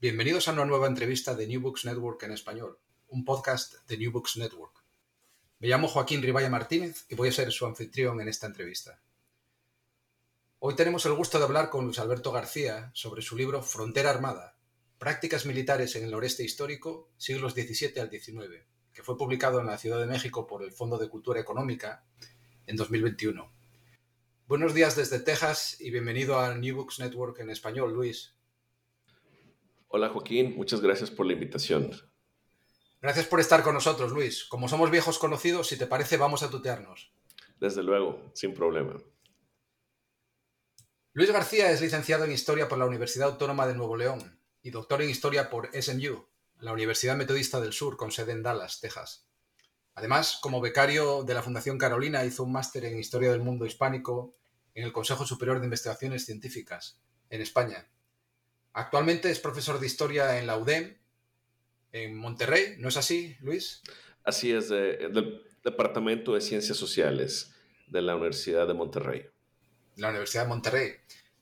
Bienvenidos a una nueva entrevista de New Books Network en español, un podcast de New Books Network. Me llamo Joaquín Ribaya Martínez y voy a ser su anfitrión en esta entrevista. Hoy tenemos el gusto de hablar con Luis Alberto García sobre su libro Frontera Armada, Prácticas Militares en el Noreste Histórico, siglos XVII al XIX, que fue publicado en la Ciudad de México por el Fondo de Cultura Económica en 2021. Buenos días desde Texas y bienvenido a New Books Network en español, Luis. Hola Joaquín, muchas gracias por la invitación. Gracias por estar con nosotros, Luis. Como somos viejos conocidos, si te parece, vamos a tutearnos. Desde luego, sin problema. Luis García es licenciado en Historia por la Universidad Autónoma de Nuevo León y doctor en Historia por SMU, la Universidad Metodista del Sur, con sede en Dallas, Texas. Además, como becario de la Fundación Carolina, hizo un máster en Historia del Mundo Hispánico en el Consejo Superior de Investigaciones Científicas, en España, Actualmente es profesor de historia en la UDEM, en Monterrey, ¿no es así, Luis? Así es, del Departamento de Ciencias Sociales de la Universidad de Monterrey. La Universidad de Monterrey,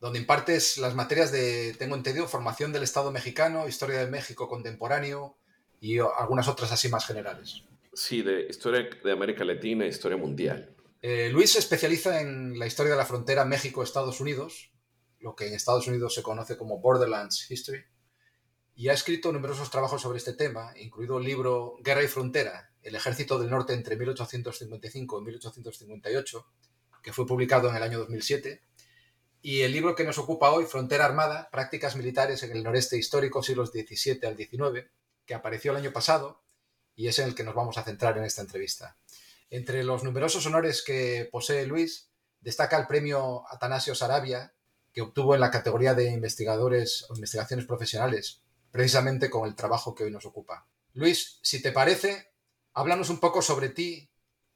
donde impartes las materias de, tengo entendido, formación del Estado mexicano, historia del México contemporáneo y algunas otras así más generales. Sí, de historia de América Latina e historia mundial. Eh, Luis se especializa en la historia de la frontera México-Estados Unidos, lo que en Estados Unidos se conoce como Borderlands History, y ha escrito numerosos trabajos sobre este tema, incluido el libro Guerra y Frontera, el ejército del norte entre 1855 y 1858, que fue publicado en el año 2007, y el libro que nos ocupa hoy, Frontera Armada, Prácticas Militares en el Noreste Histórico, siglos XVII al XIX, que apareció el año pasado y es en el que nos vamos a centrar en esta entrevista. Entre los numerosos honores que posee Luis, destaca el premio Atanasio Sarabia, que obtuvo en la categoría de investigadores o investigaciones profesionales, precisamente con el trabajo que hoy nos ocupa. Luis, si te parece, háblanos un poco sobre ti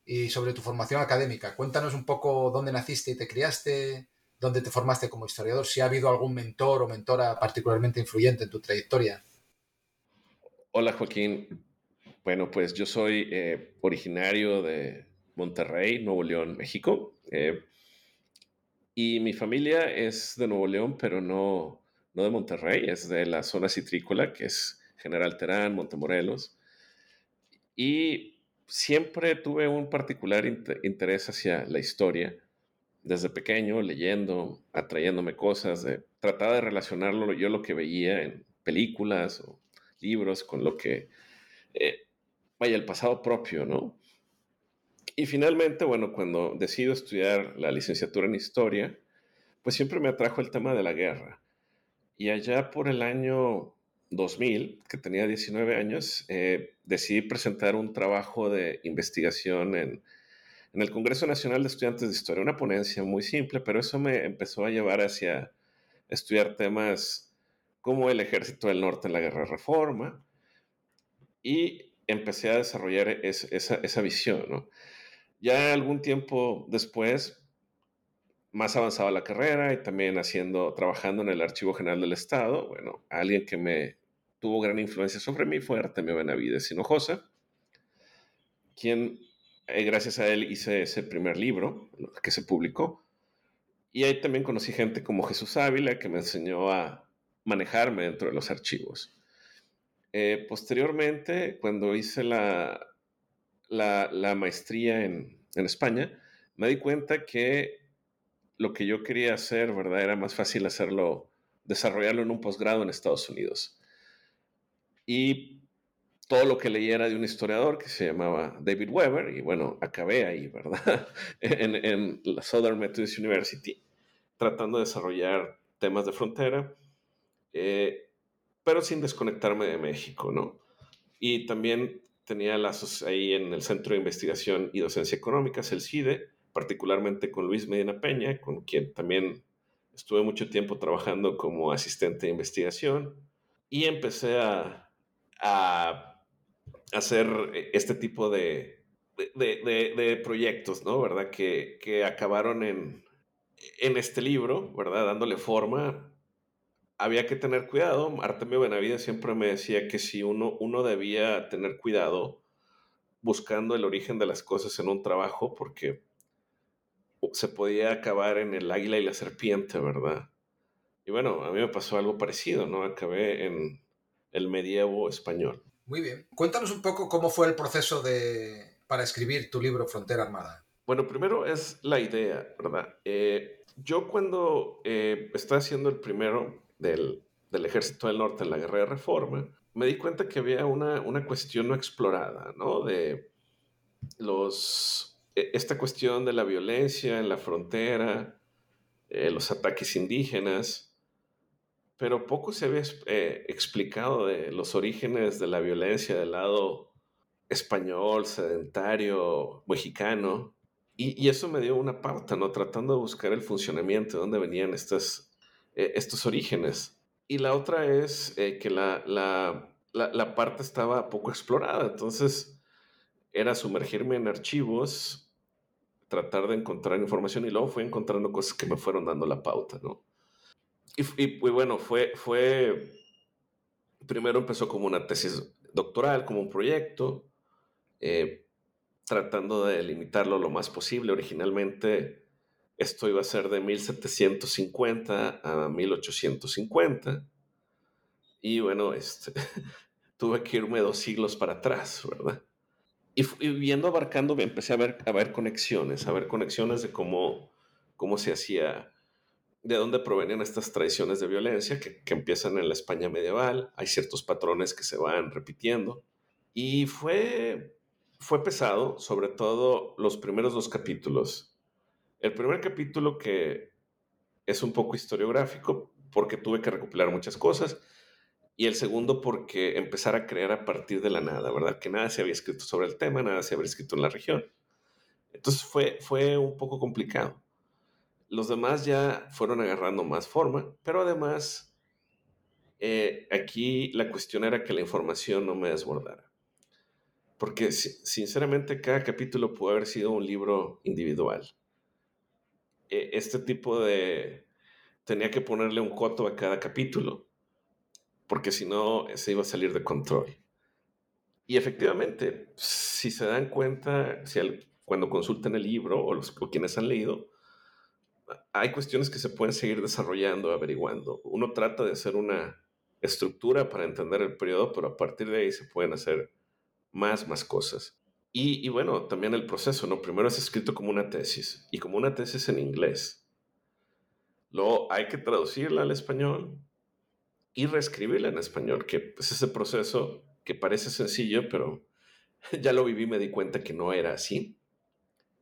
y sobre tu formación académica. Cuéntanos un poco dónde naciste y te criaste, dónde te formaste como historiador, si ha habido algún mentor o mentora particularmente influyente en tu trayectoria. Hola Joaquín. Bueno, pues yo soy eh, originario de Monterrey, Nuevo León, México. Eh, y mi familia es de Nuevo León, pero no, no de Monterrey, es de la zona citrícola, que es General Terán, Montemorelos. Y siempre tuve un particular interés hacia la historia, desde pequeño, leyendo, atrayéndome cosas, de, tratar de relacionarlo yo lo que veía en películas o libros con lo que, eh, vaya, el pasado propio, ¿no? Y finalmente, bueno, cuando decido estudiar la licenciatura en historia, pues siempre me atrajo el tema de la guerra. Y allá por el año 2000, que tenía 19 años, eh, decidí presentar un trabajo de investigación en, el Congreso Nacional de Estudiantes de Historia, una ponencia muy simple, pero eso me empezó a llevar hacia estudiar temas como el ejército del norte en la guerra de reforma y empecé a desarrollar esa, esa visión, ¿no? Ya algún tiempo después más avanzaba la carrera y también haciendo, trabajando en el Archivo General del Estado, bueno, alguien que me tuvo gran influencia sobre mí fue Artemio Benavides Hinojosa, quien, eh, gracias a él, hice ese primer libro que se publicó. Y ahí también conocí gente como Jesús Ávila, que me enseñó a manejarme dentro de los archivos. Eh, posteriormente, cuando hice la, la, maestría en, España, me di cuenta que lo que yo quería hacer, ¿verdad? Era más fácil hacerlo, desarrollarlo en un posgrado en Estados Unidos. Y todo lo que leí era de un historiador que se llamaba David Weber, y bueno, acabé ahí, ¿verdad? en, en la Southern Methodist University, tratando de desarrollar temas de frontera. Eh, pero sin desconectarme de México, ¿no? Y también tenía lazos ahí en el Centro de Investigación y Docencia Económicas, el CIDE, particularmente con Luis Medina Peña, con quien también estuve mucho tiempo trabajando como asistente de investigación y empecé a, a hacer este tipo de, de, de, proyectos, ¿no? ¿Verdad? Que, que acabaron en, en este libro, ¿verdad? Dándole forma había que tener cuidado. Artemio Benavides siempre me decía que si uno, uno debía tener cuidado buscando el origen de las cosas en un trabajo, porque se podía acabar en el águila y la serpiente, ¿verdad? Y bueno, a mí me pasó algo parecido, ¿no? Acabé en el medievo español. Muy bien. Cuéntanos un poco cómo fue el proceso de, para escribir tu libro Frontera Armada. Bueno, primero es la idea, ¿verdad? Eh, yo cuando eh, estaba haciendo el primero, del, ejército del norte en la guerra de reforma, me di cuenta que había una, una cuestión no explorada, ¿no? De los, e, esta cuestión de la violencia en la frontera, eh, los ataques indígenas, pero poco se había eh, explicado de los orígenes de la violencia del lado español, sedentario, mexicano. Y, y, eso me dio una pauta, ¿no? Tratando de buscar el funcionamiento, de dónde venían estas, eh, estos orígenes. Y la otra es eh, que la, la, la, parte estaba poco explorada, entonces era sumergirme en archivos, tratar de encontrar información y luego fui encontrando cosas que me fueron dando la pauta, ¿no? Y, bueno, fue, fue, primero empezó como una tesis doctoral, como un proyecto, eh, tratando de limitarlo lo más posible. Originalmente esto iba a ser de 1750 a 1850. Y bueno, este, tuve que irme dos siglos para atrás, ¿verdad? Y, viendo abarcando, empecé a ver, a ver conexiones, a ver conexiones de cómo, cómo se hacía, de dónde provenían estas tradiciones de violencia que, que empiezan en la España medieval. Hay ciertos patrones que se van repitiendo. Y fue, fue pesado, sobre todo los primeros dos capítulos el primer capítulo que es un poco historiográfico porque tuve que recopilar muchas cosas y el segundo porque empezar a crear a partir de la nada, ¿verdad? Que nada se había escrito sobre el tema, nada se había escrito en la región. Entonces fue, fue un poco complicado. Los demás ya fueron agarrando más forma, pero además eh, aquí la cuestión era que la información no me desbordara. Porque sinceramente cada capítulo pudo haber sido un libro individual este tipo de... tenía que ponerle un coto a cada capítulo, porque si no se iba a salir de control. Y efectivamente, si se dan cuenta, si cuando consulten el libro o, los, o quienes han leído, hay cuestiones que se pueden seguir desarrollando, averiguando. Uno trata de hacer una estructura para entender el periodo, pero a partir de ahí se pueden hacer más, más cosas. Y, bueno, también el proceso, ¿no? Primero es escrito como una tesis y como una tesis en inglés. Luego hay que traducirla al español y reescribirla en español, que es ese proceso que parece sencillo, pero ya lo viví, me di cuenta que no era así.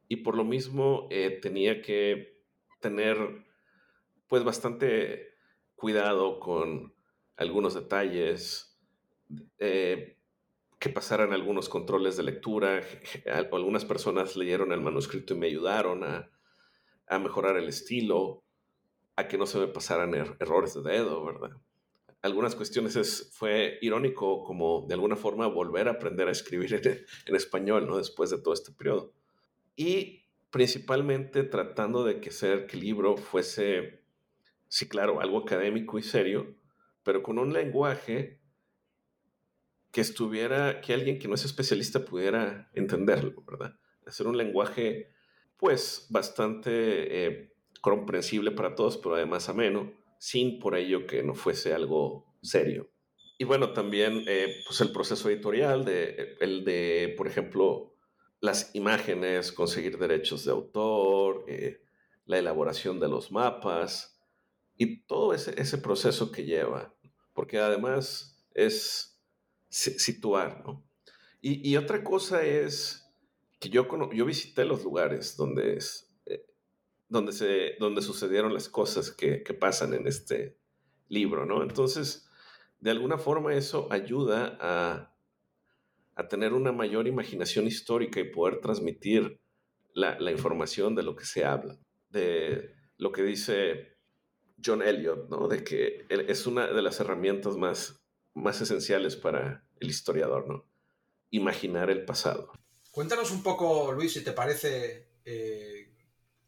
Y por lo mismo eh, tenía que tener pues bastante cuidado con algunos detalles, eh, que pasaran algunos controles de lectura. Algunas personas leyeron el manuscrito y me ayudaron a, mejorar el estilo, a que no se me pasaran er, errores de dedo, ¿verdad? Algunas cuestiones es, fue irónico como de alguna forma volver a aprender a escribir en, español, ¿no? Después de todo este periodo. Y principalmente tratando de que ser que el libro fuese, sí, claro, algo académico y serio, pero con un lenguaje que estuviera, que alguien que no es especialista pudiera entenderlo, ¿verdad? Hacer un lenguaje, pues, bastante eh, comprensible para todos, pero además ameno, sin por ello que no fuese algo serio. Y bueno, también eh, pues el proceso editorial, de, el de, por ejemplo, las imágenes, conseguir derechos de autor, eh, la elaboración de los mapas y todo ese, ese proceso que lleva, porque además es situar, ¿no? Y, y otra cosa es que yo, yo visité los lugares donde, es, eh, donde, se, donde sucedieron las cosas que, que pasan en este libro, ¿no? Entonces, de alguna forma eso ayuda a a tener una mayor imaginación histórica y poder transmitir la, información de lo que se habla, de lo que dice John Eliot, ¿no? De que es una de las herramientas más, más esenciales para el historiador, ¿no? Imaginar el pasado. Cuéntanos un poco, Luis, si te parece, eh,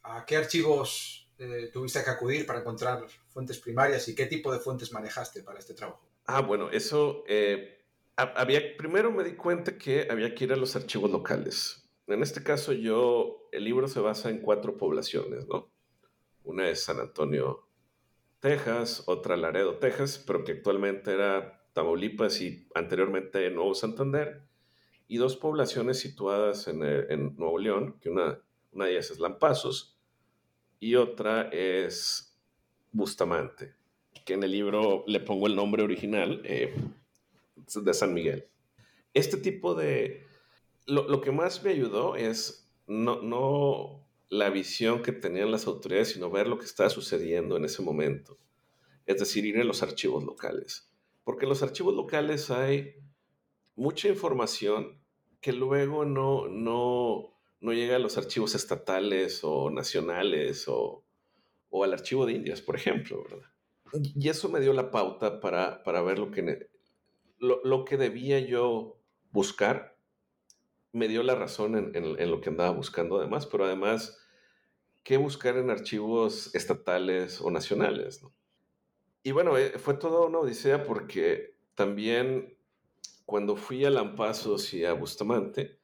a qué archivos eh, tuviste que acudir para encontrar fuentes primarias y qué tipo de fuentes manejaste para este trabajo. Ah, bueno, eso eh, había, primero me di cuenta que había que ir a los archivos locales. En este caso yo, el libro se basa en cuatro poblaciones, ¿no? Una es San Antonio, Texas, otra Laredo, Texas, pero que actualmente era Tamaulipas y anteriormente Nuevo Santander, y dos poblaciones situadas en, en Nuevo León, que una, una de ellas es Lampazos y otra es Bustamante, que en el libro le pongo el nombre original, eh, de San Miguel. Este tipo de... Lo, que más me ayudó es no, no la visión que tenían las autoridades, sino ver lo que estaba sucediendo en ese momento. Es decir, ir a los archivos locales. Porque en los archivos locales hay mucha información que luego no, no, no llega a los archivos estatales o nacionales o, o al archivo de Indias, por ejemplo, ¿verdad? Y eso me dio la pauta para, para ver lo que, lo, que debía yo buscar me dio la razón en, lo que andaba buscando además, pero además, ¿qué buscar en archivos estatales o nacionales? Y bueno, eh, fue toda una odisea porque también cuando fui a Lampazos y a Bustamante,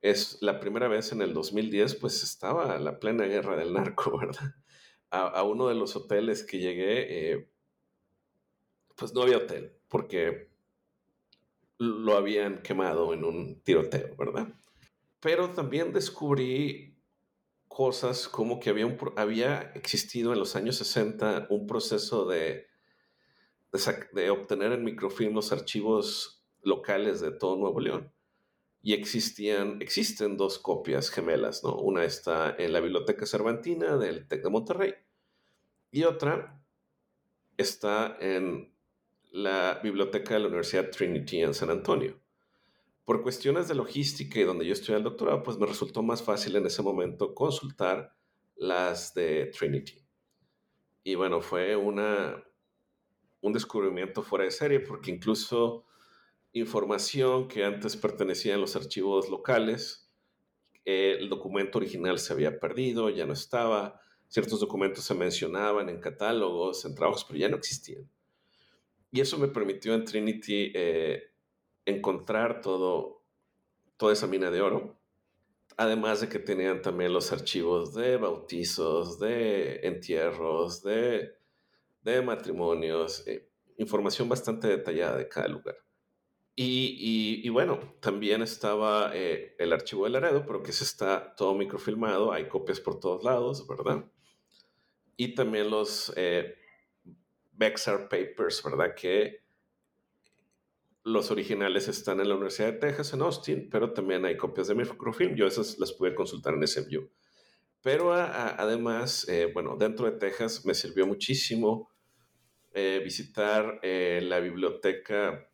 es la primera vez en el 2010, pues estaba la plena guerra del narco, ¿verdad? A, uno de los hoteles que llegué, eh, pues no había hotel, porque lo habían quemado en un tiroteo, ¿verdad? Pero también descubrí cosas como que había, había existido en los años 60 un proceso de, de, obtener en microfilm los archivos locales de todo Nuevo León. Y existían, existen dos copias gemelas, ¿no? Una está en la Biblioteca Cervantina del TEC de Monterrey y otra está en la biblioteca de la Universidad Trinity en San Antonio. Por cuestiones de logística y donde yo estudié el doctorado, pues me resultó más fácil en ese momento consultar las de Trinity. Y bueno, fue una, un descubrimiento fuera de serie porque incluso información que antes pertenecía a los archivos locales, el documento original se había perdido, ya no estaba, ciertos documentos se mencionaban en catálogos, en trabajos, pero ya no existían. Y eso me permitió en Trinity eh, encontrar todo, toda esa mina de oro. Además de que tenían también los archivos de bautizos, de entierros, de, de matrimonios, eh, información bastante detallada de cada lugar. Y, y, bueno, también estaba eh, el archivo de Laredo, pero que se está todo microfilmado, hay copias por todos lados, ¿verdad? Y también los Bexar Papers, ¿verdad? Que los originales están en la Universidad de Texas en Austin, pero también hay copias de microfilm. Yo esas las pude consultar en SMU. Pero además, eh, bueno, dentro de Texas me sirvió muchísimo eh, visitar eh, la biblioteca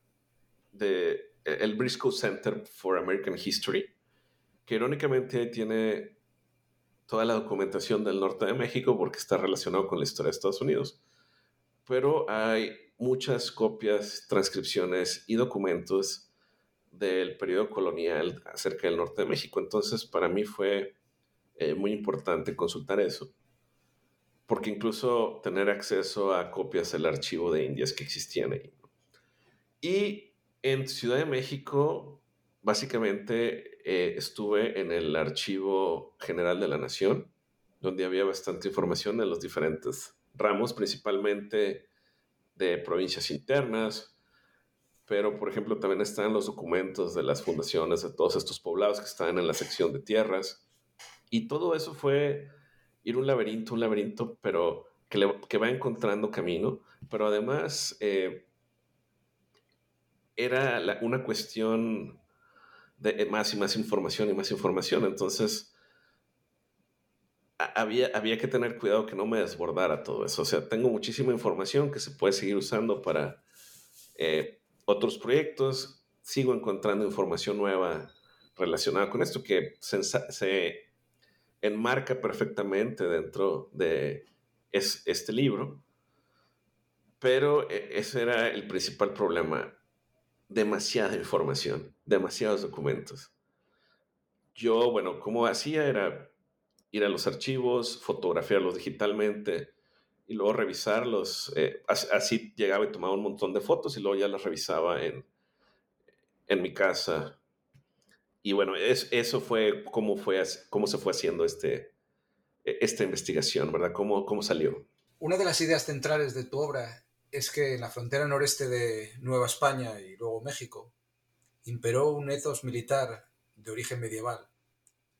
de el Briscoe Center for American History, que irónicamente tiene toda la documentación del norte de México porque está relacionado con la historia de Estados Unidos pero hay muchas copias, transcripciones y documentos del periodo colonial acerca del norte de México. Entonces, para mí fue eh, muy importante consultar eso, porque incluso tener acceso a copias del archivo de Indias que existían ahí. Y en Ciudad de México, básicamente eh, estuve en el Archivo General de la Nación, donde había bastante información en los diferentes ramos, principalmente de provincias internas, pero por ejemplo también están los documentos de las fundaciones de todos estos poblados que están en la sección de tierras. Y todo eso fue ir un laberinto, un laberinto, pero que, que va encontrando camino, pero además eh, era una cuestión de más y más información y más información. Entonces, había, había que tener cuidado que no me desbordara todo eso. O sea, tengo muchísima información que se puede seguir usando para eh, otros proyectos. Sigo encontrando información nueva relacionada con esto que se, enmarca perfectamente dentro de este libro. Pero e, ese era el principal problema. Demasiada información, demasiados documentos. Yo, bueno, como hacía era ir a los archivos, fotografiarlos digitalmente y luego revisarlos. Eh, así, llegaba y tomaba un montón de fotos y luego ya las revisaba en, en mi casa. Y bueno, es, eso fue cómo, fue cómo se fue haciendo este, e, esta investigación, ¿verdad? ¿Cómo, ¿Cómo salió? Una de las ideas centrales de tu obra es que en la frontera noreste de Nueva España y luego México imperó un ethos militar de origen medieval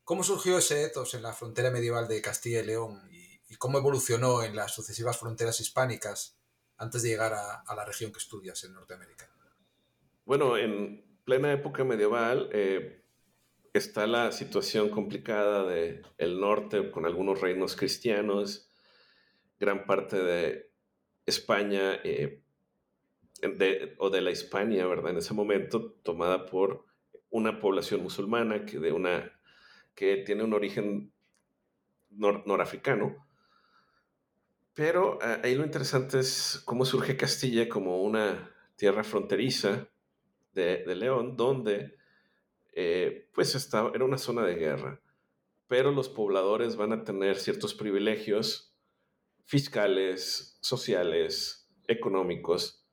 ¿Cómo surgió ese ethos en la frontera medieval de Castilla y León y, cómo evolucionó en las sucesivas fronteras hispánicas antes de llegar a, la región que estudias en Norteamérica? Bueno, en plena época medieval eh, está la situación complicada del el norte con algunos reinos cristianos, gran parte de España eh, o de la Hispania, ¿verdad? En ese momento tomada por una población musulmana que de una que tiene un origen norafricano. Pero ah, ahí lo interesante es cómo surge Castilla como una tierra fronteriza de, León, donde eh, pues estaba, era una zona de guerra, pero los pobladores van a tener ciertos privilegios fiscales, sociales, económicos,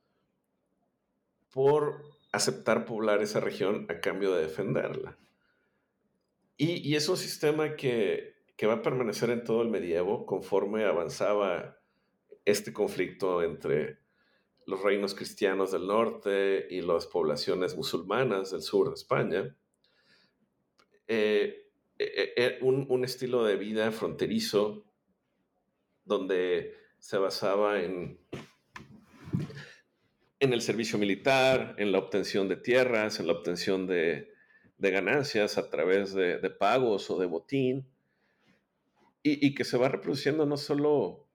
por aceptar poblar esa región a cambio de defenderla. Y, es un sistema que, va a permanecer en todo el medievo conforme avanzaba este conflicto entre los reinos cristianos del norte y las poblaciones musulmanas del sur de España. Eh, eh, eh, un, estilo de vida fronterizo donde se basaba en, en el servicio militar, en la obtención de tierras, en la obtención de, de ganancias a través de, pagos o de botín, y, que se va reproduciendo no solo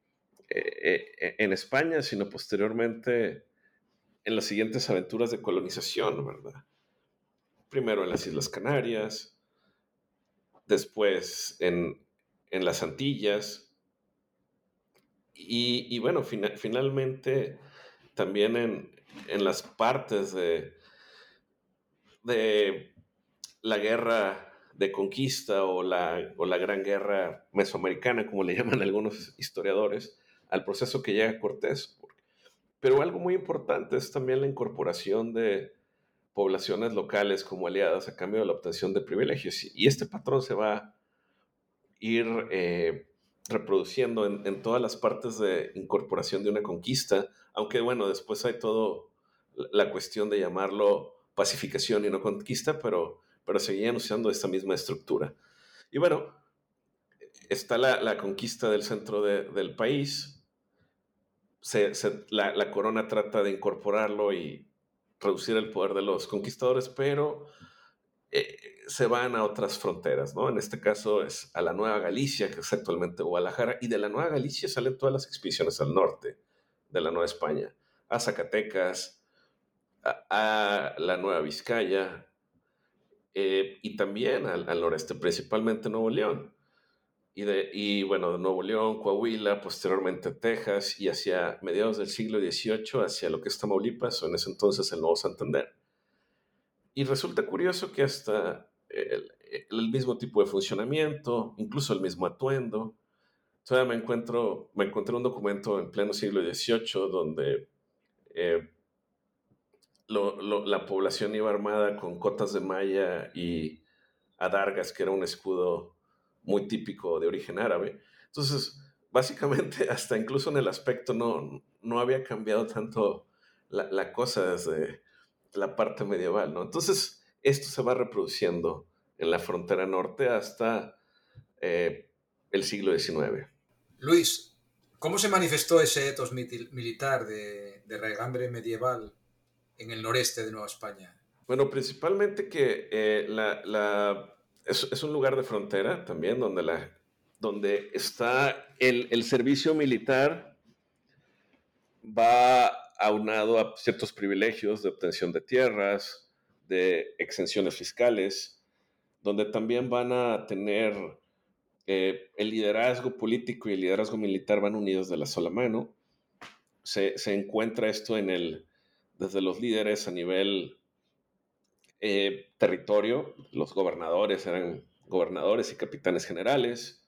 eh, eh, en España, sino posteriormente en las siguientes aventuras de colonización, ¿verdad? Primero en las Islas Canarias, después en, las Antillas, y, bueno, finalmente también en, en las partes de, de la guerra de conquista o la, o la gran guerra mesoamericana, como le llaman algunos historiadores, al proceso que llega Cortés. Pero algo muy importante es también la incorporación de poblaciones locales como aliadas a cambio de la obtención de privilegios. Y este patrón se va a ir eh, reproduciendo en, en, todas las partes de incorporación de una conquista, aunque bueno, después hay todo la cuestión de llamarlo pacificación y no conquista, pero pero seguían usando esta misma estructura. Y bueno, está la, conquista del centro del país. la, corona trata de incorporarlo y reducir el poder de los conquistadores, pero eh, se van a otras fronteras, ¿no? En este caso es a la Nueva Galicia, que es actualmente Guadalajara, y de la Nueva Galicia salen todas las expediciones al norte de la Nueva España, a Zacatecas, a la Nueva Vizcaya, eh, y también al, noreste, principalmente Nuevo León. Y, de, y bueno, de Nuevo León, Coahuila, posteriormente Texas y hacia mediados del siglo XVIII hacia lo que es Tamaulipas o en ese entonces el Nuevo Santander. Y resulta curioso que hasta el, mismo tipo de funcionamiento, incluso el mismo atuendo. Todavía me encuentro, me encontré un documento en pleno siglo XVIII donde eh, la población iba armada con cotas de malla y adargas, que era un escudo muy típico de origen árabe. Entonces, básicamente, hasta incluso en el aspecto no, no había cambiado tanto la, cosa desde la parte medieval, ¿no? Entonces, esto se va reproduciendo en la frontera norte hasta eh, el siglo XIX. Luis, ¿cómo se manifestó ese etos militar de, de regambre medieval en el noreste de Nueva España? Bueno, principalmente que eh, la, es, un lugar de frontera también, donde, la, donde está el, el servicio militar va aunado a ciertos privilegios de obtención de tierras, de exenciones fiscales, donde también van a tener eh, el liderazgo político y el liderazgo militar van unidos de la sola mano. Se, se encuentra esto en el, desde los líderes a nivel eh, territorio, los gobernadores eran gobernadores y capitanes generales,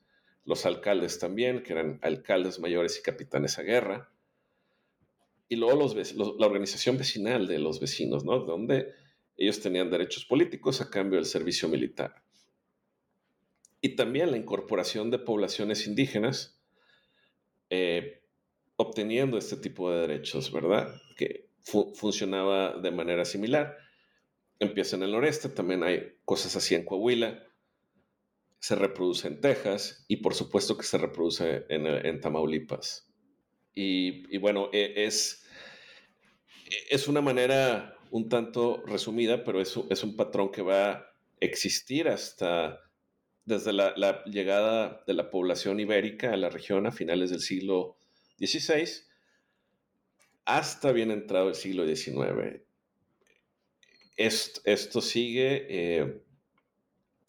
los alcaldes también, que eran alcaldes mayores y capitanes a guerra, y luego los, la organización vecinal de los vecinos, ¿no? Donde ellos tenían derechos políticos a cambio del servicio militar. Y también la incorporación de poblaciones indígenas eh, obteniendo este tipo de derechos, ¿verdad? Que funcionaba de manera similar. Empieza en el noreste, también hay cosas así en Coahuila, se reproduce en Texas y por supuesto que se reproduce en, Tamaulipas. Y, bueno, e, es, es una manera un tanto resumida, pero es, es un patrón que va a existir hasta desde la, la, llegada de la población ibérica a la región a finales del siglo XVI hasta bien entrado el siglo XIX. Esto, sigue eh,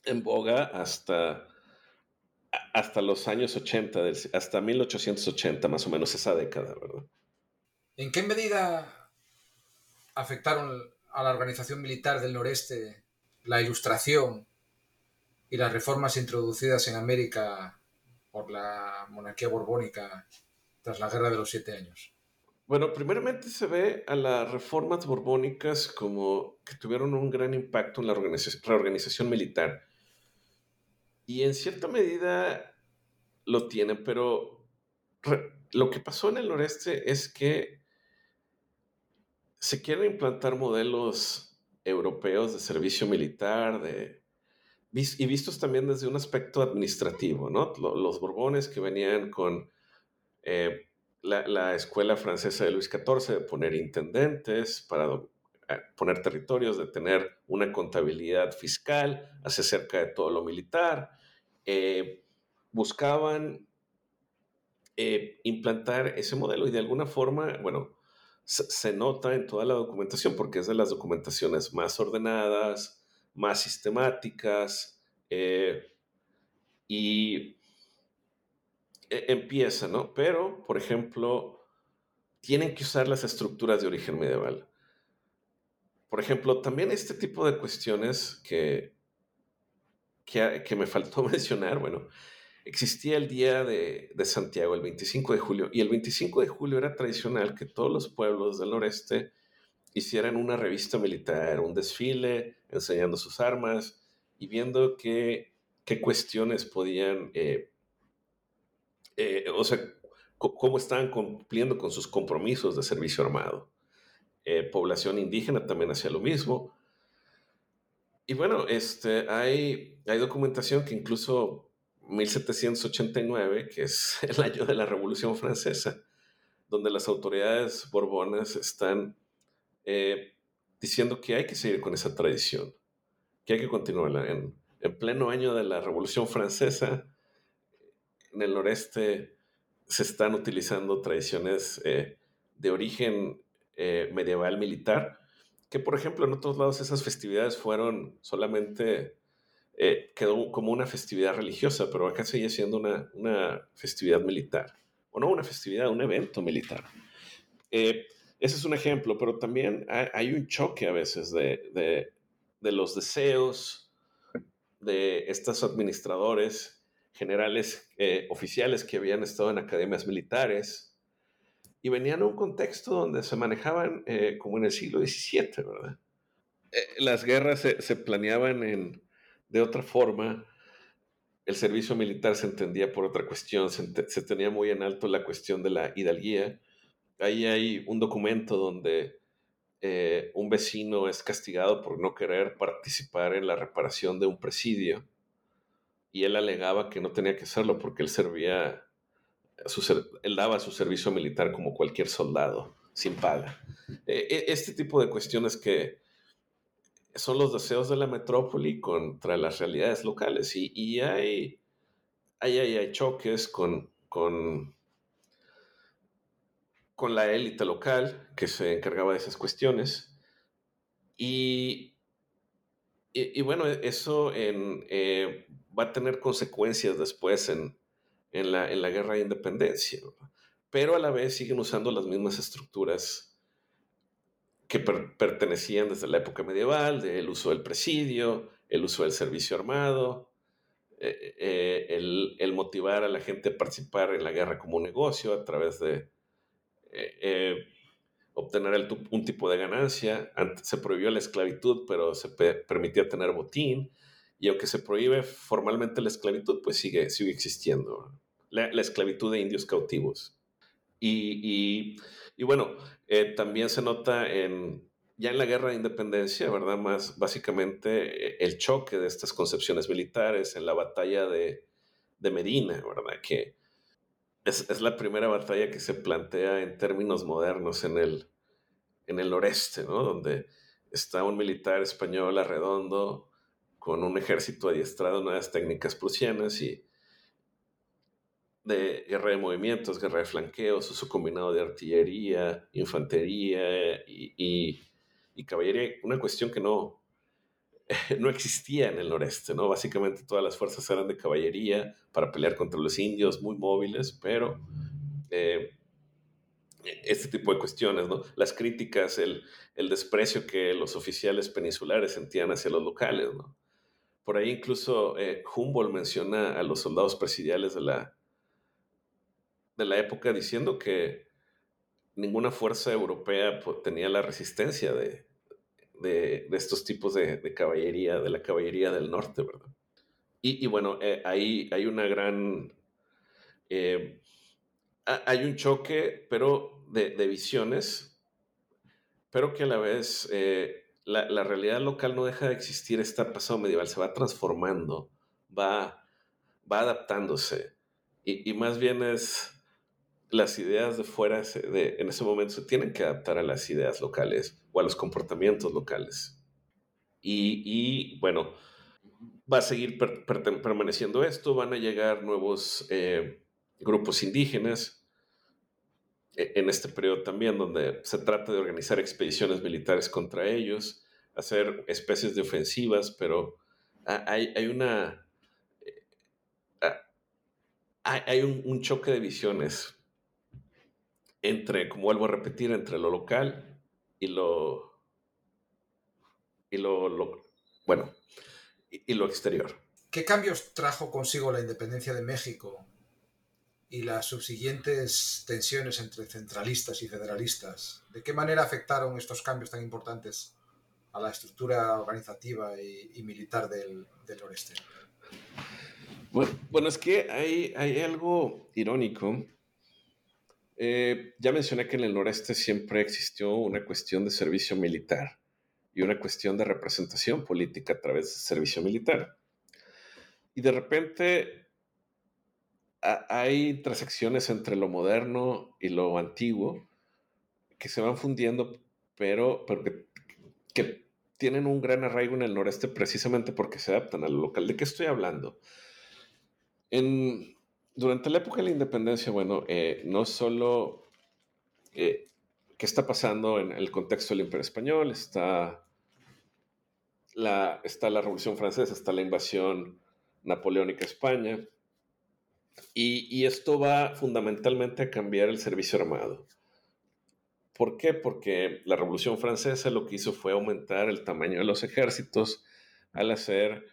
en boga hasta, hasta los años 80, hasta 1880 más o menos esa década, ¿verdad? ¿En qué medida afectaron a la organización militar del noreste la ilustración y las reformas introducidas en América por la monarquía borbónica tras la Guerra de los Siete Años? Bueno, primeramente se ve a las reformas borbónicas como que tuvieron un gran impacto en la reorganización militar. Y en cierta medida lo tienen, pero lo que pasó en el noreste es que se quieren implantar modelos europeos de servicio militar, de, y vistos también desde un aspecto administrativo, ¿no? Los borbones que venían con... Eh, la, escuela francesa de Luis XIV de poner intendentes para eh, poner territorios, de tener una contabilidad fiscal, hace cerca de todo lo militar. Eh, buscaban eh, implantar ese modelo y de alguna forma, bueno, se, nota en toda la documentación porque es de las documentaciones más ordenadas, más sistemáticas y e, empieza, ¿no? Pero, por ejemplo, tienen que usar las estructuras de origen medieval. Por ejemplo, también este tipo de cuestiones que, que, me faltó mencionar, bueno, existía el Día de, de, Santiago, el 25 de julio, y el 25 de julio era tradicional que todos los pueblos del noreste hicieran una revista militar, un desfile, enseñando sus armas y viendo qué, qué cuestiones podían eh, eh, o sea, cómo están cumpliendo con sus compromisos de servicio armado. Eh, población indígena también hacía lo mismo. Y bueno, este, hay, hay documentación que incluso 1789, que es el año de la Revolución Francesa, donde las autoridades borbonas están eh, diciendo que hay que seguir con esa tradición, que hay que continuarla. En, en pleno año de la Revolución Francesa, en el noreste se están utilizando tradiciones eh, de origen eh, medieval militar, que por ejemplo en otros lados esas festividades fueron solamente, eh, quedó como una festividad religiosa, pero acá sigue siendo una, una, festividad militar, o no una festividad, un evento militar. ese es un ejemplo, pero también hay, un choque a veces de, de, de los deseos de estos administradores generales eh, oficiales que habían estado en academias militares y venían a un contexto donde se manejaban eh, como en el siglo XVII, ¿verdad? Eh, las guerras se, planeaban en, de otra forma, el servicio militar se entendía por otra cuestión, se, tenía muy en alto la cuestión de la hidalguía. Ahí hay un documento donde un vecino es castigado por no querer participar en la reparación de un presidio y él alegaba que no tenía que hacerlo porque él servía, él daba su servicio militar como cualquier soldado, sin paga. E, e, este tipo de cuestiones que son los deseos de la metrópoli contra las realidades locales y, hay, hay, hay, choques con, con con la élite local que se encargaba de esas cuestiones. Y, y, bueno, eso eh, va a tener consecuencias después en, en, la, en la, guerra de independencia, pero a la vez siguen usando las mismas estructuras que pertenecían desde la época medieval, del uso del presidio, el uso del servicio armado, eh, eh, el, el, motivar a la gente a participar en la guerra como un negocio a través de, eh, eh, obtener un tipo de ganancia. Se prohibió la esclavitud, pero se permitía tener botín. Y aunque se prohíbe formalmente la esclavitud, pues sigue, sigue existiendo. La, esclavitud de indios cautivos. Y, y, bueno, eh, también se nota ya en la guerra de independencia, ¿verdad? Más básicamente el choque de estas concepciones militares en la batalla de, de Medina, ¿verdad? Que, es, la primera batalla que se plantea en términos modernos en el, en el noreste, ¿no? Donde está un militar español arredondo con un ejército adiestrado en nuevas técnicas prusianas y de guerra de movimientos, guerra de flanqueos, uso combinado de artillería, infantería y, y caballería. Una cuestión que no, no existía en el noreste, ¿no? Básicamente todas las fuerzas eran de caballería para pelear contra los indios, muy móviles, pero eh, este tipo de cuestiones, ¿no? Las críticas, el, desprecio que los oficiales peninsulares sentían hacia los locales, ¿no? Por ahí incluso eh, Humboldt menciona a los soldados presidiales de la, de la época diciendo que ninguna fuerza europea tenía la resistencia de, de, estos tipos de, caballería, de la caballería del norte, ¿verdad? Y, bueno, eh, ahí hay una gran... Eh, hay un choque, pero de, visiones, pero que a la vez eh, la, realidad local no deja de existir, está pasado medieval, se va transformando, va, va adaptándose. Y, y más bien es las ideas de fuera de, en ese momento se tienen que adaptar a las ideas locales o a los comportamientos locales. Y, bueno, va a seguir permaneciendo esto, van a llegar nuevos eh, grupos indígenas e, en este periodo también, donde se trata de organizar expediciones militares contra ellos, hacer especies de ofensivas, pero hay, hay una... Eh, hay un choque de visiones entre, como vuelvo a repetir, entre lo local y lo, y lo, bueno, y, lo exterior. ¿Qué cambios trajo consigo la independencia de México y las subsiguientes tensiones entre centralistas y federalistas? ¿De qué manera afectaron estos cambios tan importantes a la estructura organizativa y, militar del, del noreste? Bueno, bueno, es que hay, hay algo irónico eh, ya mencioné que en el noreste siempre existió una cuestión de servicio militar y una cuestión de representación política a través del servicio militar. Y de repente hay transacciones entre lo moderno y lo antiguo que se van fundiendo, pero, que tienen un gran arraigo en el noreste precisamente porque se adaptan a lo local. ¿De qué estoy hablando? En, durante la época de la independencia, bueno, eh, no solo eh, qué está pasando en el contexto del Imperio Español, está la, está la Revolución Francesa, está la invasión napoleónica a España, y, esto va fundamentalmente a cambiar el servicio armado. ¿Por qué? Porque la Revolución Francesa lo que hizo fue aumentar el tamaño de los ejércitos al hacer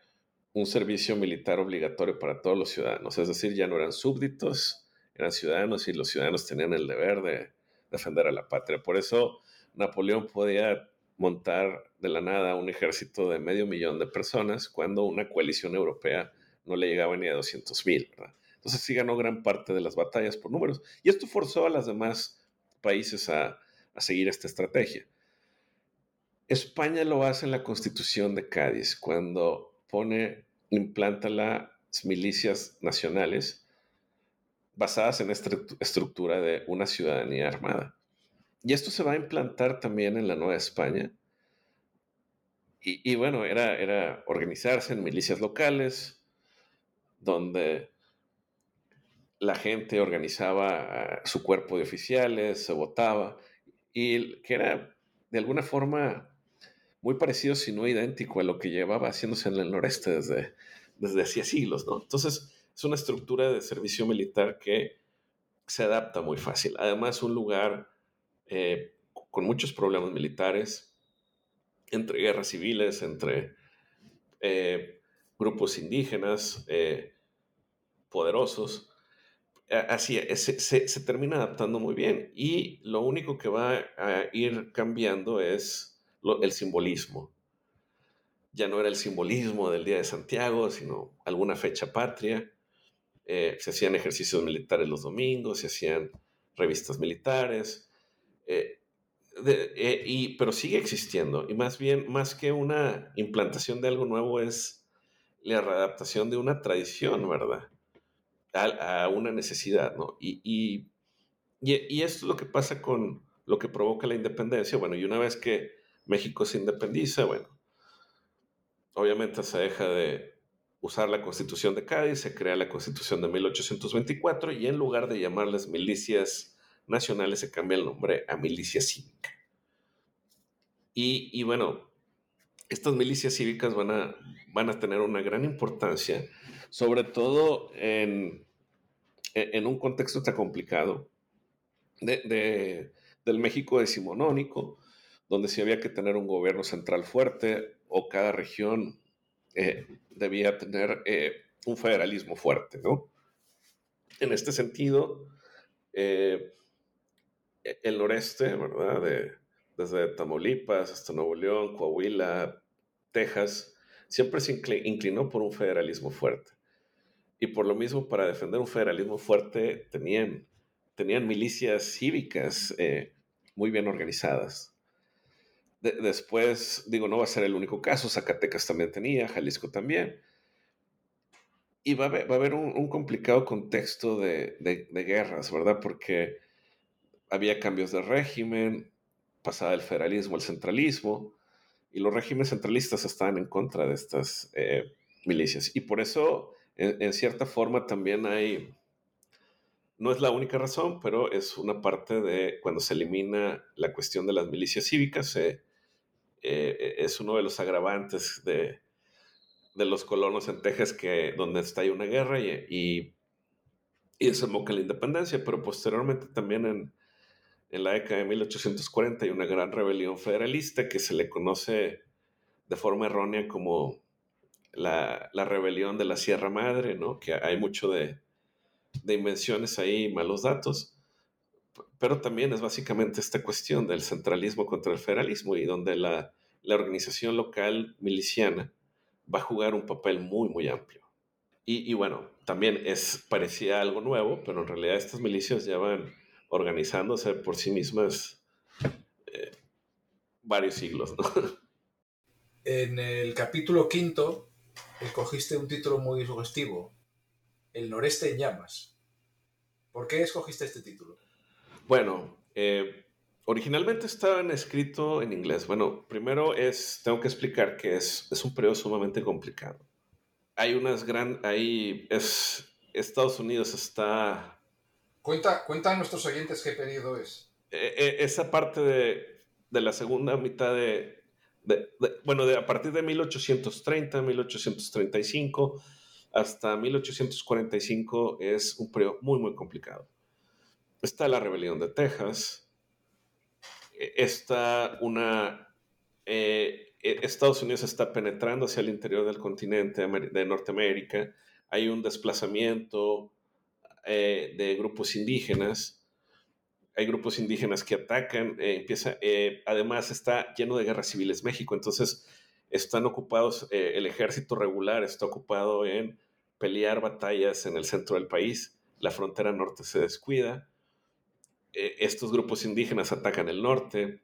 un servicio militar obligatorio para todos los ciudadanos, es decir, ya no eran súbditos, eran ciudadanos y los ciudadanos tenían el deber de defender a la patria. Por eso Napoleón podía montar de la nada un ejército de medio millón de personas cuando una coalición europea no le llegaba ni a 200 mil. Entonces sí ganó gran parte de las batallas por números. Y esto forzó a los demás países a, a seguir esta estrategia. España lo hace en la Constitución de Cádiz, cuando pone, implanta las milicias nacionales basadas en esta estructura de una ciudadanía armada. Y esto se va a implantar también en la Nueva España. Y, bueno, era, era organizarse en milicias locales, donde la gente organizaba su cuerpo de oficiales, se votaba, y que era de alguna forma muy parecido, si no idéntico, a lo que llevaba haciéndose en el noreste desde, desde hacía siglos, ¿no? Entonces, es una estructura de servicio militar que se adapta muy fácil. Además, un lugar eh, con muchos problemas militares, entre guerras civiles, entre eh, grupos indígenas eh, poderosos. Así se, se, termina adaptando muy bien y lo único que va a ir cambiando es el simbolismo. Ya no era el simbolismo del Día de Santiago, sino alguna fecha patria. se hacían ejercicios militares los domingos, se hacían revistas militares, eh, eh, y, pero sigue existiendo. Y más bien, más que una implantación de algo nuevo, es la readaptación de una tradición, ¿verdad? A, una necesidad, ¿no? Y, y, y, esto es lo que pasa con lo que provoca la independencia. Bueno, y una vez que México se independiza, bueno, obviamente se deja de usar la constitución de Cádiz, se crea la constitución de 1824 y en lugar de llamarles milicias nacionales se cambia el nombre a milicia cívica. Y, bueno, estas milicias cívicas van a, van a tener una gran importancia, sobre todo en, en un contexto tan complicado de, del México decimonónico, donde sí había que tener un gobierno central fuerte o cada región eh, debía tener eh, un federalismo fuerte, ¿no? En este sentido, eh, el noreste, ¿verdad? De, desde Tamaulipas hasta Nuevo León, Coahuila, Texas, siempre se inclinó por un federalismo fuerte. Y por lo mismo, para defender un federalismo fuerte, tenían, tenían milicias cívicas muy bien organizadas. Después, digo, no va a ser el único caso, Zacatecas también tenía, Jalisco también. Y va a haber, un, complicado contexto de, de, guerras, ¿verdad? Porque había cambios de régimen, pasaba el federalismo al centralismo, y los regímenes centralistas estaban en contra de estas eh, milicias. Y por eso, en, cierta forma, también hay, no es la única razón, pero es una parte de cuando se elimina la cuestión de las milicias cívicas, eh, es uno de los agravantes de, de, los colonos en Texas, que, donde está ahí una guerra y, y, y desemboca la independencia, pero posteriormente también en en la década de 1840 hay una gran rebelión federalista que se le conoce de forma errónea como la, rebelión de la Sierra Madre, ¿no? que hay mucho de, invenciones ahí, malos datos, pero también es básicamente esta cuestión del centralismo contra el federalismo y donde la, organización local miliciana va a jugar un papel muy, muy amplio. Y, y, bueno, también es, parecía algo nuevo, pero en realidad estas milicias llevan organizándose por sí mismas eh, varios siglos. En el capítulo quinto, escogiste un título muy sugestivo, El noreste en llamas. ¿Por qué escogiste este título? Bueno, eh, originalmente estaba escrito en inglés. Bueno, primero es, tengo que explicar que es, es un periodo sumamente complicado. Hay unas grandes, ahí es, Estados Unidos está Cuenta, cuenta a nuestros oyentes qué periodo es. Eh, eh, esa parte de, la segunda mitad de, bueno, de, a partir de 1830, 1835 hasta 1845 es un periodo muy, muy complicado. Está la rebelión de Texas, e, está una, eh, eh, Estados Unidos está penetrando hacia el interior del continente de Norteamérica, hay un desplazamiento eh, de grupos indígenas, hay grupos indígenas que atacan, eh, empieza, además está lleno de guerras civiles México, entonces están ocupados, el ejército regular está ocupado en pelear batallas en el centro del país, la frontera norte se descuida, estos grupos indígenas atacan el norte,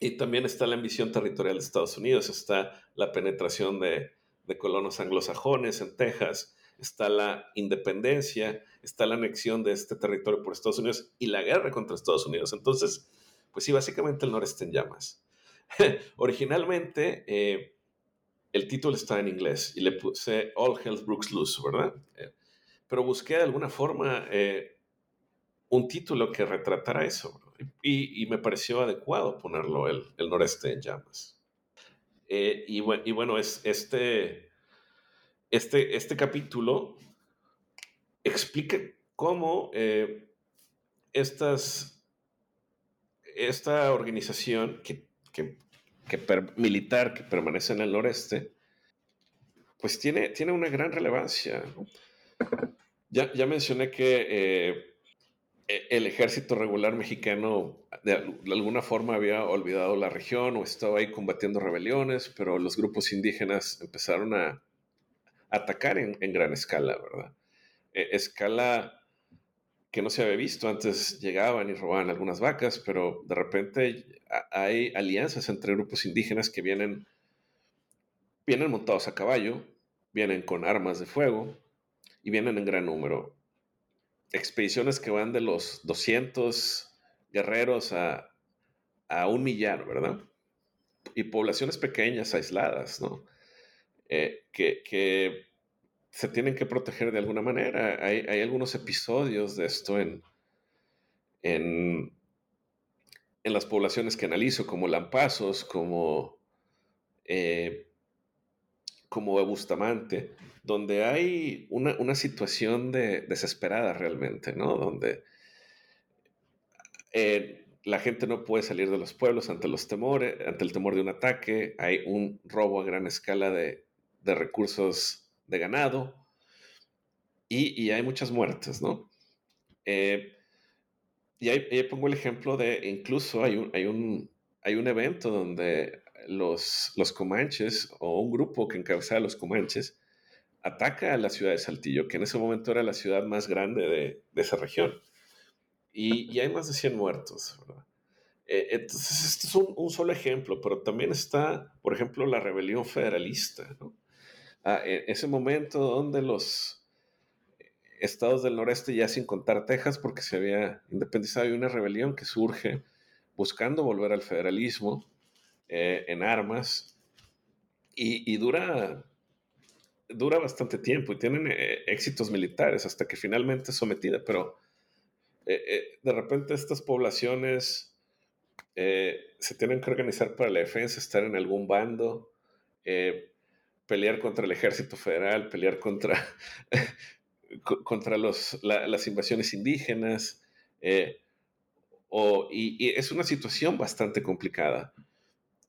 y también está la ambición territorial de Estados Unidos, está la penetración de, colonos anglosajones en Texas, está la independencia, está la anexión de este territorio por Estados Unidos y la guerra contra Estados Unidos. Entonces, pues sí, básicamente el noreste en llamas. Originalmente, eh, el título está en inglés y le puse All Hell Brooks Loose, ¿verdad? Eh, pero busqué de alguna forma eh, un título que retratara eso y, me pareció adecuado ponerlo el, el noreste en llamas. Eh, y, bueno, es, este, este, este capítulo explica cómo eh, estas, esta organización que, que, militar que permanece en el noreste, pues tiene, tiene una gran relevancia. Ya, ya mencioné que eh, el ejército regular mexicano de, alguna forma había olvidado la región o estaba ahí combatiendo rebeliones, pero los grupos indígenas empezaron a atacar en, gran escala, ¿verdad? E, escala que no se había visto. Antes llegaban y robaban algunas vacas, pero de repente hay alianzas entre grupos indígenas que vienen, vienen montados a caballo, vienen con armas de fuego y vienen en gran número expediciones que van de los 200 guerreros a, un millar, ¿verdad? Y poblaciones pequeñas, aisladas, ¿no? Eh, que, se tienen que proteger de alguna manera. Hay, algunos episodios de esto en, en, las poblaciones que analizo, como Lampazos, como, eh, como Bustamante, donde hay una, situación de, desesperada realmente, ¿no? Donde eh, la gente no puede salir de los pueblos ante los temores, ante el temor de un ataque, hay un robo a gran escala de, recursos de ganado y, hay muchas muertes, ¿no? Eh, y ahí, pongo el ejemplo de, incluso hay un, hay un, hay un evento donde los, los comanches o un grupo que encabezaba a los comanches ataca a la ciudad de Saltillo, que en ese momento era la ciudad más grande de, esa región. Y, hay más de 100 muertos. Eh, entonces, este es un, solo ejemplo, pero también está, por ejemplo, la rebelión federalista. ¿no? Ah, en ese momento donde los estados del noreste, ya sin contar Texas, porque se había independizado, hay una rebelión que surge buscando volver al federalismo eh, en armas y, y dura dura bastante tiempo y tienen eh, éxitos militares hasta que finalmente es sometida, pero eh, eh, de repente estas poblaciones se tienen que organizar para la defensa, estar en algún bando, pelear contra el ejército federal, pelear contra, contra los, las invasiones indígenas, o, y, es una situación bastante complicada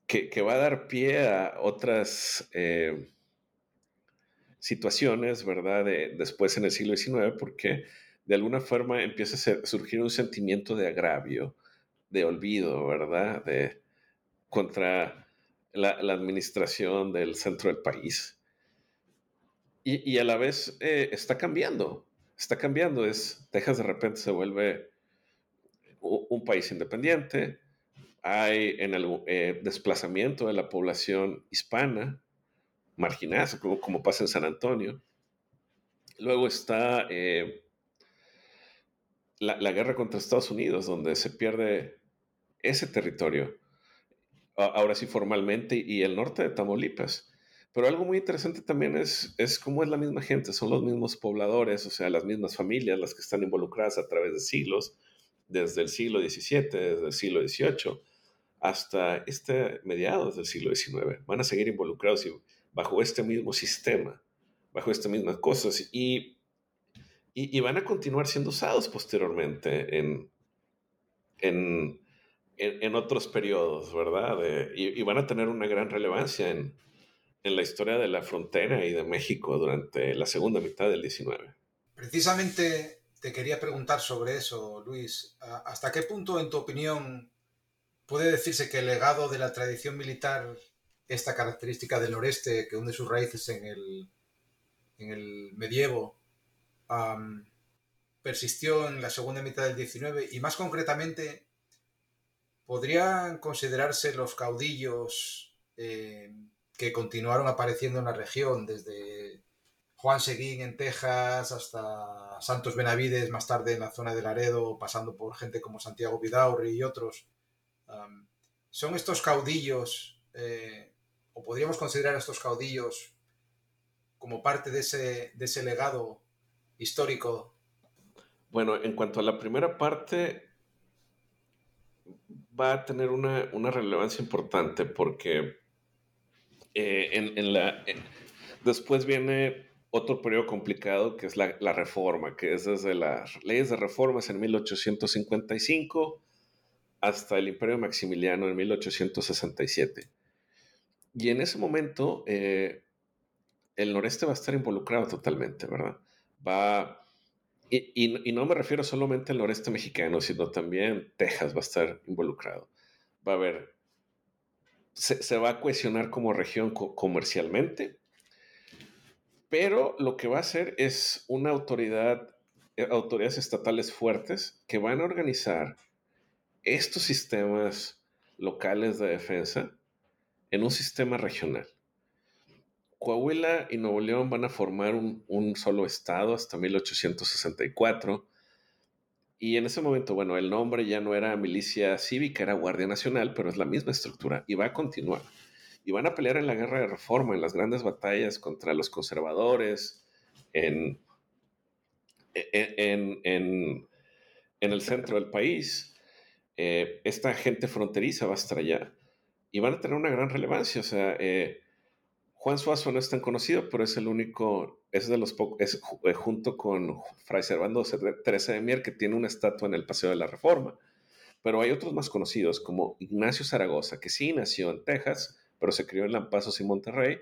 que, que, va a dar pie a otras situaciones, ¿verdad? después en el siglo XIX, porque de alguna forma empieza a surgir un sentimiento de agravio, de olvido, ¿verdad? De, contra la, administración del centro del país. Y, a la vez eh, está cambiando, está cambiando. Es, Texas de repente se vuelve un, país independiente, hay en el eh, desplazamiento de la población hispana, marginadas, como, pasa en San Antonio. Luego está eh, la, guerra contra Estados Unidos, donde se pierde ese territorio, ahora sí formalmente, y el norte de Tamaulipas. Pero algo muy interesante también es, es cómo es la misma gente, son los mismos pobladores, o sea, las mismas familias las que están involucradas a través de siglos, desde el siglo XVII, desde el siglo XVIII, hasta este mediados del siglo XIX. Van a seguir involucrados y bajo este mismo sistema, bajo estas mismas cosas, y, y, van a continuar siendo usados posteriormente en, en, en, otros periodos, ¿verdad? y, van a tener una gran relevancia en, en la historia de la frontera y de México durante la segunda mitad del 19. Precisamente te quería preguntar sobre eso, Luis. ¿Hasta qué punto, en tu opinión, puede decirse que el legado de la tradición militar, esta característica del noreste que hunde sus raíces en el, en el medievo, persistió en la segunda mitad del 19 y más concretamente, ¿podrían considerarse los caudillos eh, que continuaron apareciendo en la región desde Juan Seguín en Texas hasta Santos Benavides más tarde en la zona de Laredo, pasando por gente como Santiago Vidaurri y otros? ¿Son estos caudillos, eh, o podríamos considerar a estos caudillos como parte de ese, de ese legado histórico? Bueno, en cuanto a la primera parte, va a tener una, relevancia importante porque eh, en, la, después viene otro periodo complicado que es la, la, reforma, que es desde las leyes de reformas en 1855 hasta el Imperio Maximiliano en 1867. Y en ese momento eh, el noreste va a estar involucrado totalmente, ¿verdad? Va, y, no me refiero solamente al noreste mexicano, sino también Texas va a estar involucrado. Va a haber, se, va a cohesionar como región comercialmente, pero lo que va a hacer es una autoridad, eh, autoridades estatales fuertes que van a organizar estos sistemas locales de defensa en un sistema regional. Coahuila y Nuevo León van a formar un, solo estado hasta 1864. Y en ese momento, bueno, el nombre ya no era milicia cívica, era Guardia Nacional, pero es la misma estructura y va a continuar. Y van a pelear en la guerra de reforma, en las grandes batallas contra los conservadores, en, en, en, en el centro del país. Eh, esta gente fronteriza va a allá y van a tener una gran relevancia. O sea, eh, Juan Suazo no es tan conocido, pero es el único, es de los pocos, eh, junto con Fray Servando Teresa de Mier, que tiene una estatua en el Paseo de la Reforma. Pero hay otros más conocidos, como Ignacio Zaragoza, que sí nació en Texas, pero se crió en Lampazos y Monterrey.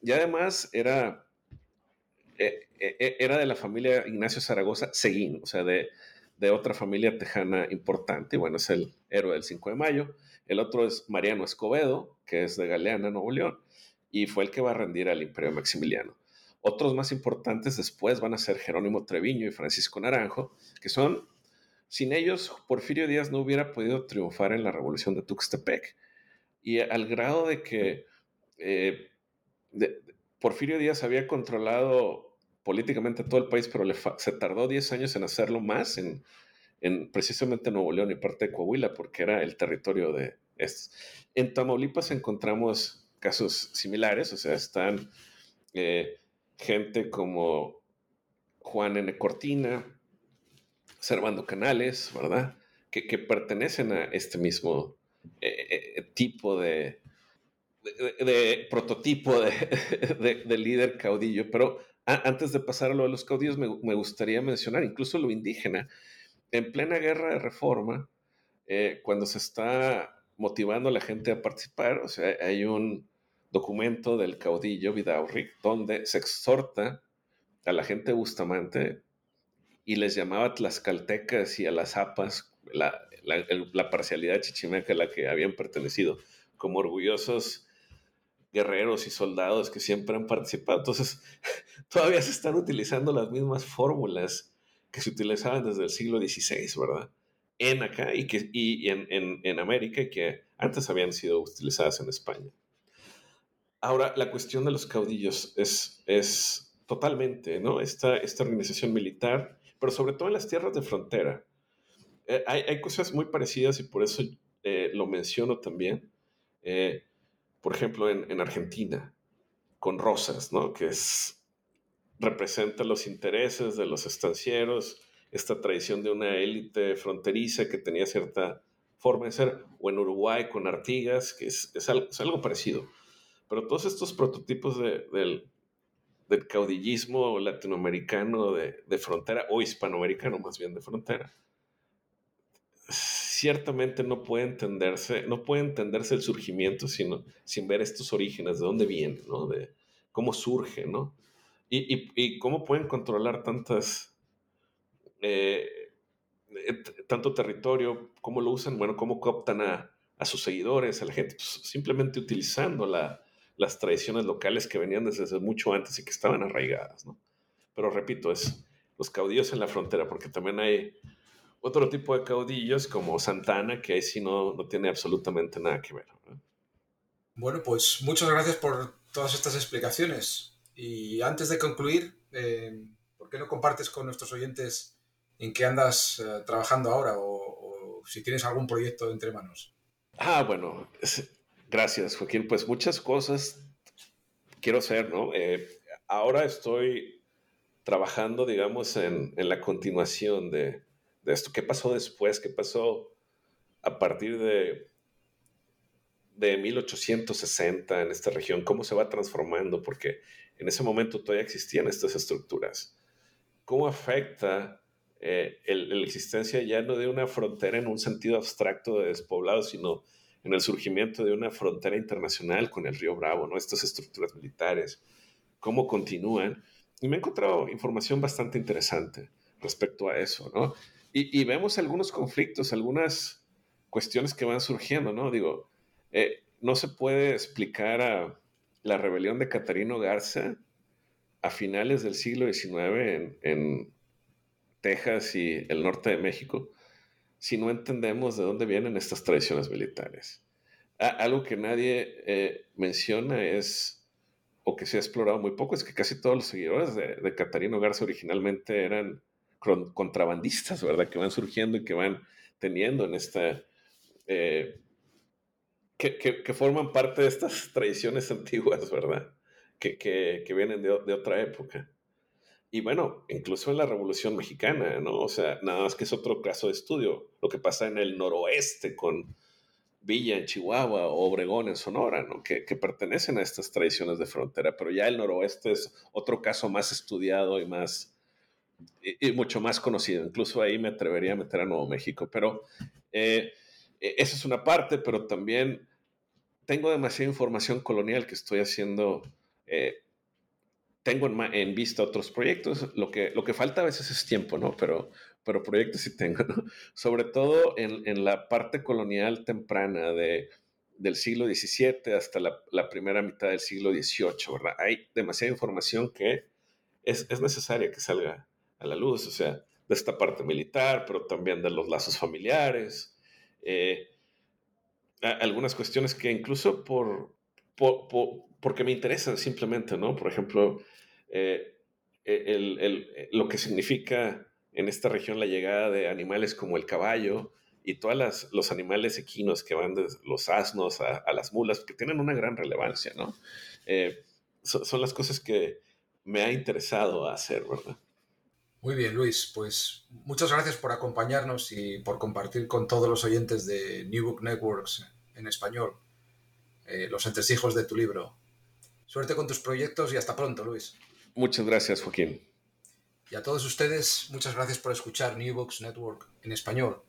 Y además era, era de la familia Ignacio Zaragoza Seguín, o sea, de, de otra familia tejana importante, bueno, es el héroe del 5 de mayo. El otro es Mariano Escobedo, que es de Galeana, Nuevo León, y fue el que va a rendir al Imperio Maximiliano. Otros más importantes después van a ser Jerónimo Treviño y Francisco Naranjo, que son, sin ellos, Porfirio Díaz no hubiera podido triunfar en la revolución de Tuxtepec. Y al grado de que eh, Porfirio Díaz había controlado políticamente todo el país, pero se tardó 10 años en hacerlo más en, precisamente Nuevo León y parte de Coahuila, porque era el territorio de estos. En Tamaulipas encontramos casos similares, o sea, están eh, gente como Juan N. Cortina, Servando Canales, ¿verdad? Que, pertenecen a este mismo eh, eh, tipo de, prototipo de, de, líder caudillo, pero antes de pasar a lo de los caudillos, me, gustaría mencionar incluso lo indígena. En plena guerra de reforma, eh, cuando se está motivando a la gente a participar, o sea, hay un documento del caudillo Vidaurri donde se exhorta a la gente Bustamante y les llamaba tlaxcaltecas y a las zapas, la, la parcialidad chichimeca a la que habían pertenecido, como orgullosos guerreros y soldados que siempre han participado. Entonces, todavía se están utilizando las mismas fórmulas que se utilizaban desde el siglo XVI, ¿verdad? En acá y, que, y en, en, en América y que antes habían sido utilizadas en España. Ahora, la cuestión de los caudillos es, es totalmente, ¿no? Esta, esta organización militar, pero sobre todo en las tierras de frontera. Eh, hay, hay, cosas muy parecidas y por eso eh, lo menciono también. Eh, por ejemplo, en, Argentina, con Rosas, ¿no? Que es, representa los intereses de los estancieros, esta tradición de una élite fronteriza que tenía cierta forma de ser, o en Uruguay con Artigas, que es, algo, parecido. Pero todos estos prototipos del, caudillismo latinoamericano de, de, frontera, o hispanoamericano más bien de frontera, ciertamente no puede entenderse, no puede entenderse el surgimiento sino, sin ver estos orígenes, de dónde viene, ¿no? De cómo surge, ¿no? Y, cómo pueden controlar tantas, eh, eh, tanto territorio, cómo lo usan, bueno, cómo cooptan a, sus seguidores, a la gente, pues, simplemente utilizando las tradiciones locales que venían desde mucho antes y que estaban arraigadas, ¿no? Pero repito, es los caudillos en la frontera, porque también hay otro tipo de caudillos como Santana, que ahí sí no, no tiene absolutamente nada que ver. Bueno, pues muchas gracias por todas estas explicaciones. Y antes de concluir, eh, ¿por qué no compartes con nuestros oyentes en qué andas eh, trabajando ahora o, si tienes algún proyecto entre manos? Ah, bueno, gracias Joaquín. Pues muchas cosas quiero hacer, ¿no? Eh, ahora estoy trabajando, digamos, en, la continuación de, de esto. ¿Qué pasó después? ¿Qué pasó a partir de, de 1860 en esta región? ¿Cómo se va transformando? Porque en ese momento todavía existían estas estructuras. ¿Cómo afecta eh, la existencia ya no de una frontera en un sentido abstracto de despoblado, sino en el surgimiento de una frontera internacional con el río Bravo, ¿no? Estas estructuras militares, cómo continúan. Y me he encontrado información bastante interesante respecto a eso, ¿no? Y, vemos algunos conflictos, algunas cuestiones que van surgiendo, ¿no? Digo, eh, no se puede explicar a la rebelión de Catarino Garza a finales del siglo XIX en, Texas y el norte de México si no entendemos de dónde vienen estas tradiciones militares. algo que nadie eh, menciona es, o que se ha explorado muy poco, es que casi todos los seguidores de, Catarino Garza originalmente eran contrabandistas, ¿verdad? Que van surgiendo y que van teniendo en esta... Eh, que, forman parte de estas tradiciones antiguas, ¿verdad? Que, vienen de, otra época. Y bueno, incluso en la Revolución Mexicana, ¿no? O sea, nada más que es otro caso de estudio, lo que pasa en el noroeste con Villa en Chihuahua o Obregón en Sonora, ¿no? Que, que pertenecen a estas tradiciones de frontera, pero ya el noroeste es otro caso más estudiado y más, y, mucho más conocido. Incluso ahí me atrevería a meter a Nuevo México. Pero eh, e, esa es una parte, pero también tengo demasiada información colonial que estoy haciendo. Eh, tengo en, vista otros proyectos. Lo que, lo que falta a veces es tiempo, ¿no? Pero, pero proyectos sí tengo, ¿no? Sobre todo en, en la parte colonial temprana de, del siglo XVII hasta la, la, primera mitad del siglo XVIII, ¿verdad? Hay demasiada información que es, es necesaria que salga a la luz, o sea, de esta parte militar, pero también de los lazos familiares, eh, algunas cuestiones que incluso por, porque me interesan simplemente, ¿no? Por ejemplo, eh, el, lo que significa en esta región la llegada de animales como el caballo y todos los animales equinos que van de los asnos a, las mulas, que tienen una gran relevancia, ¿no? Eh, son las cosas que me ha interesado hacer, ¿verdad? Muy bien, Luis. Pues muchas gracias por acompañarnos y por compartir con todos los oyentes de New Book Networks en español eh, los entresijos de tu libro. Suerte con tus proyectos y hasta pronto, Luis. Muchas gracias, Joaquín. Y a todos ustedes, muchas gracias por escuchar New Books Network en español,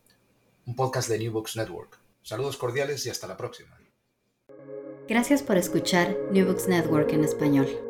un podcast de New Books Network. Saludos cordiales y hasta la próxima. Gracias por escuchar New Books Network en español.